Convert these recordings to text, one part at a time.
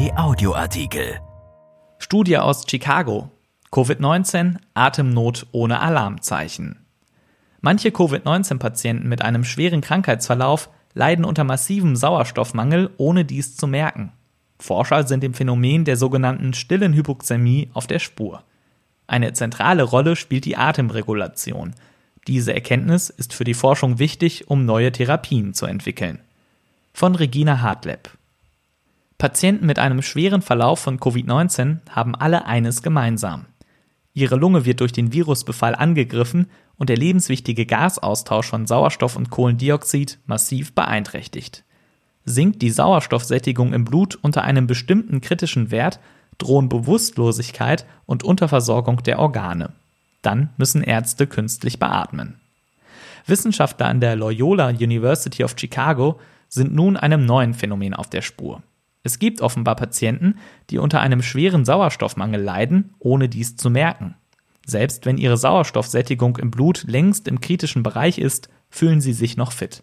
RP Audioartikel. Studie aus Chicago. Covid-19, Atemnot ohne Alarmzeichen. Manche Covid-19-Patienten mit einem schweren Krankheitsverlauf leiden unter massivem Sauerstoffmangel, ohne dies zu merken. Forscher sind dem Phänomen der sogenannten stillen Hypoxämie auf der Spur. Eine zentrale Rolle spielt die Atemregulation. Diese Erkenntnis ist für die Forschung wichtig, um neue Therapien zu entwickeln. Von Regina Hartleb. Patienten mit einem schweren Verlauf von Covid-19 haben alle eines gemeinsam. Ihre Lunge wird durch den Virusbefall angegriffen und der lebenswichtige Gasaustausch von Sauerstoff und Kohlendioxid massiv beeinträchtigt. Sinkt die Sauerstoffsättigung im Blut unter einem bestimmten kritischen Wert, drohen Bewusstlosigkeit und Unterversorgung der Organe. Dann müssen Ärzte künstlich beatmen. Wissenschaftler an der Loyola University of Chicago sind nun einem neuen Phänomen auf der Spur. Es gibt offenbar Patienten, die unter einem schweren Sauerstoffmangel leiden, ohne dies zu merken. Selbst wenn ihre Sauerstoffsättigung im Blut längst im kritischen Bereich ist, fühlen sie sich noch fit.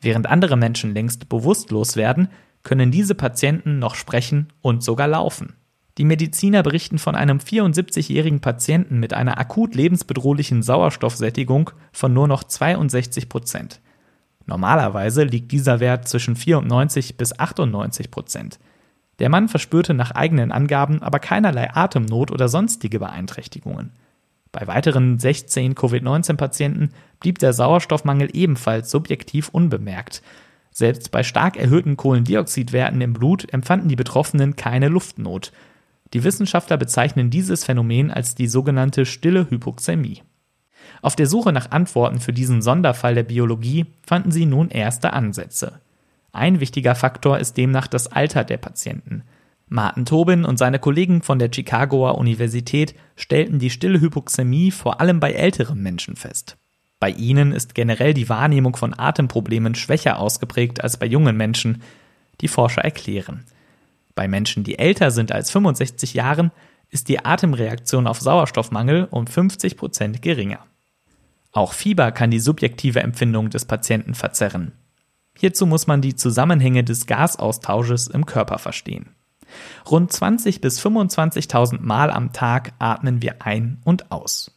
Während andere Menschen längst bewusstlos werden, können diese Patienten noch sprechen und sogar laufen. Die Mediziner berichten von einem 74-jährigen Patienten mit einer akut lebensbedrohlichen Sauerstoffsättigung von nur noch 62 Prozent. Normalerweise liegt dieser Wert zwischen 94 bis 98 Prozent. Der Mann verspürte nach eigenen Angaben aber keinerlei Atemnot oder sonstige Beeinträchtigungen. Bei weiteren 16 Covid-19-Patienten blieb der Sauerstoffmangel ebenfalls subjektiv unbemerkt. Selbst bei stark erhöhten Kohlendioxidwerten im Blut empfanden die Betroffenen keine Luftnot. Die Wissenschaftler bezeichnen dieses Phänomen als die sogenannte stille Hypoxämie. Auf der Suche nach Antworten für diesen Sonderfall der Biologie fanden sie nun erste Ansätze. Ein wichtiger Faktor ist demnach das Alter der Patienten. Martin Tobin und seine Kollegen von der Chicagoer Universität stellten die stille Hypoxämie vor allem bei älteren Menschen fest. Bei ihnen ist generell die Wahrnehmung von Atemproblemen schwächer ausgeprägt als bei jungen Menschen, die Forscher erklären. Bei Menschen, die älter sind als 65 Jahren, ist die Atemreaktion auf Sauerstoffmangel um 50 Prozent geringer. Auch Fieber kann die subjektive Empfindung des Patienten verzerren. Hierzu muss man die Zusammenhänge des Gasaustausches im Körper verstehen. Rund 20 bis 25.000 Mal am Tag atmen wir ein und aus.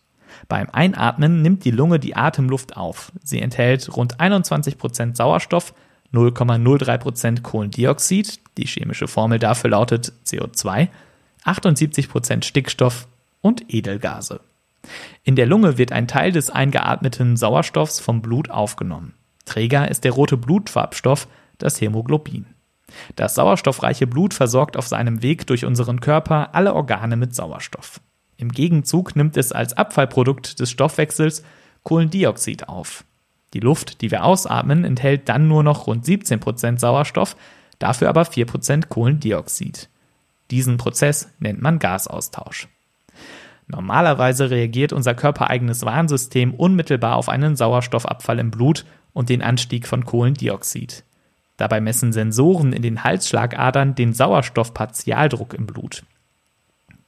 Beim Einatmen nimmt die Lunge die Atemluft auf. Sie enthält rund 21% Sauerstoff, 0,03% Kohlendioxid, die chemische Formel dafür lautet CO2, 78% Stickstoff und Edelgase. In der Lunge wird ein Teil des eingeatmeten Sauerstoffs vom Blut aufgenommen. Träger ist der rote Blutfarbstoff, das Hämoglobin. Das sauerstoffreiche Blut versorgt auf seinem Weg durch unseren Körper alle Organe mit Sauerstoff. Im Gegenzug nimmt es als Abfallprodukt des Stoffwechsels Kohlendioxid auf. Die Luft, die wir ausatmen, enthält dann nur noch rund 17% Sauerstoff, dafür aber 4% Kohlendioxid. Diesen Prozess nennt man Gasaustausch. Normalerweise reagiert unser körpereigenes Warnsystem unmittelbar auf einen Sauerstoffabfall im Blut und den Anstieg von Kohlendioxid. Dabei messen Sensoren in den Halsschlagadern den Sauerstoffpartialdruck im Blut.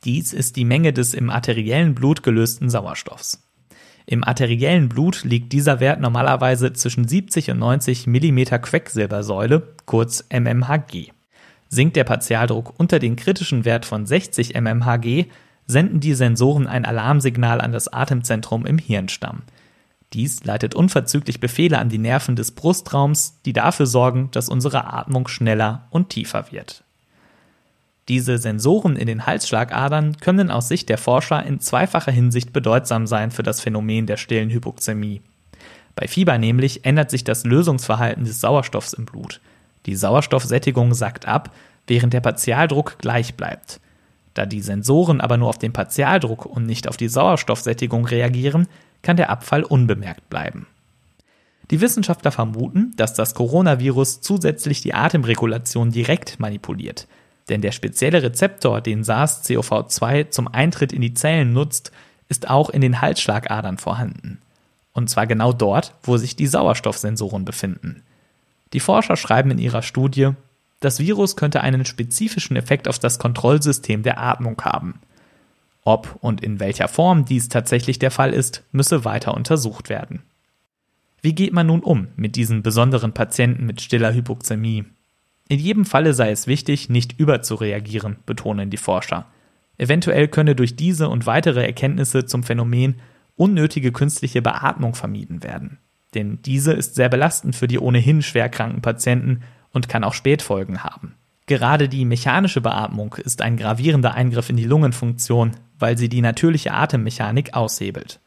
Dies ist die Menge des im arteriellen Blut gelösten Sauerstoffs. Im arteriellen Blut liegt dieser Wert normalerweise zwischen 70 und 90 mm Quecksilbersäule, kurz mmHg. Sinkt der Partialdruck unter den kritischen Wert von 60 mmHg, senden die Sensoren ein Alarmsignal an das Atemzentrum im Hirnstamm. Dies leitet unverzüglich Befehle an die Nerven des Brustraums, die dafür sorgen, dass unsere Atmung schneller und tiefer wird. Diese Sensoren in den Halsschlagadern können aus Sicht der Forscher in zweifacher Hinsicht bedeutsam sein für das Phänomen der stillen Hypoxämie. Bei Fieber nämlich ändert sich das Lösungsverhalten des Sauerstoffs im Blut. Die Sauerstoffsättigung sackt ab, während der Partialdruck gleich bleibt. Da die Sensoren aber nur auf den Partialdruck und nicht auf die Sauerstoffsättigung reagieren, kann der Abfall unbemerkt bleiben. Die Wissenschaftler vermuten, dass das Coronavirus zusätzlich die Atemregulation direkt manipuliert. Denn der spezielle Rezeptor, den SARS-CoV-2 zum Eintritt in die Zellen nutzt, ist auch in den Halsschlagadern vorhanden. Und zwar genau dort, wo sich die Sauerstoffsensoren befinden. Die Forscher schreiben in ihrer Studie, das Virus könnte einen spezifischen Effekt auf das Kontrollsystem der Atmung haben. Ob und in welcher Form dies tatsächlich der Fall ist, müsse weiter untersucht werden. Wie geht man nun um mit diesen besonderen Patienten mit stiller Hypoxämie? In jedem Falle sei es wichtig, nicht überzureagieren, betonen die Forscher. Eventuell könne durch diese und weitere Erkenntnisse zum Phänomen unnötige künstliche Beatmung vermieden werden. Denn diese ist sehr belastend für die ohnehin schwerkranken Patienten und kann auch Spätfolgen haben. Gerade die mechanische Beatmung ist ein gravierender Eingriff in die Lungenfunktion, weil sie die natürliche Atemmechanik aushebelt.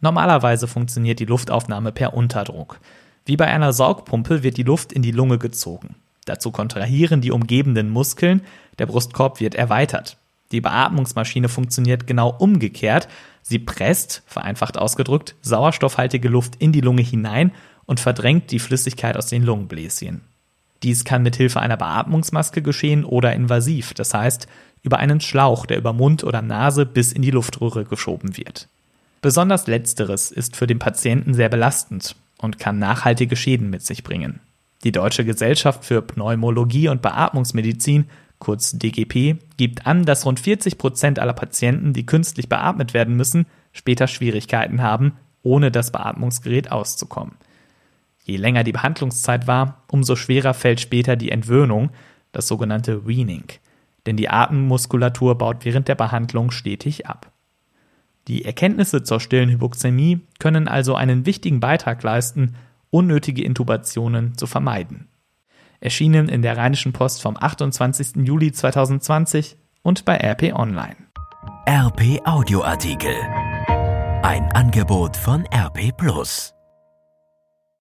Normalerweise funktioniert die Luftaufnahme per Unterdruck. Wie bei einer Saugpumpe wird die Luft in die Lunge gezogen. Dazu kontrahieren die umgebenden Muskeln, der Brustkorb wird erweitert. Die Beatmungsmaschine funktioniert genau umgekehrt. Sie presst, vereinfacht ausgedrückt, sauerstoffhaltige Luft in die Lunge hinein und verdrängt die Flüssigkeit aus den Lungenbläschen. Dies kann mit Hilfe einer Beatmungsmaske geschehen oder invasiv, das heißt über einen Schlauch, der über Mund oder Nase bis in die Luftröhre geschoben wird. Besonders letzteres ist für den Patienten sehr belastend und kann nachhaltige Schäden mit sich bringen. Die Deutsche Gesellschaft für Pneumologie und Beatmungsmedizin, kurz DGP, gibt an, dass rund 40 Prozent aller Patienten, die künstlich beatmet werden müssen, später Schwierigkeiten haben, ohne das Beatmungsgerät auszukommen. Je länger die Behandlungszeit war, umso schwerer fällt später die Entwöhnung, das sogenannte Weaning. Denn die Atemmuskulatur baut während der Behandlung stetig ab. Die Erkenntnisse zur stillen Hypoxämie können also einen wichtigen Beitrag leisten, unnötige Intubationen zu vermeiden. Erschienen in der Rheinischen Post vom 28. Juli 2020 und bei RP Online. RP Audioartikel. Ein Angebot von RP Plus.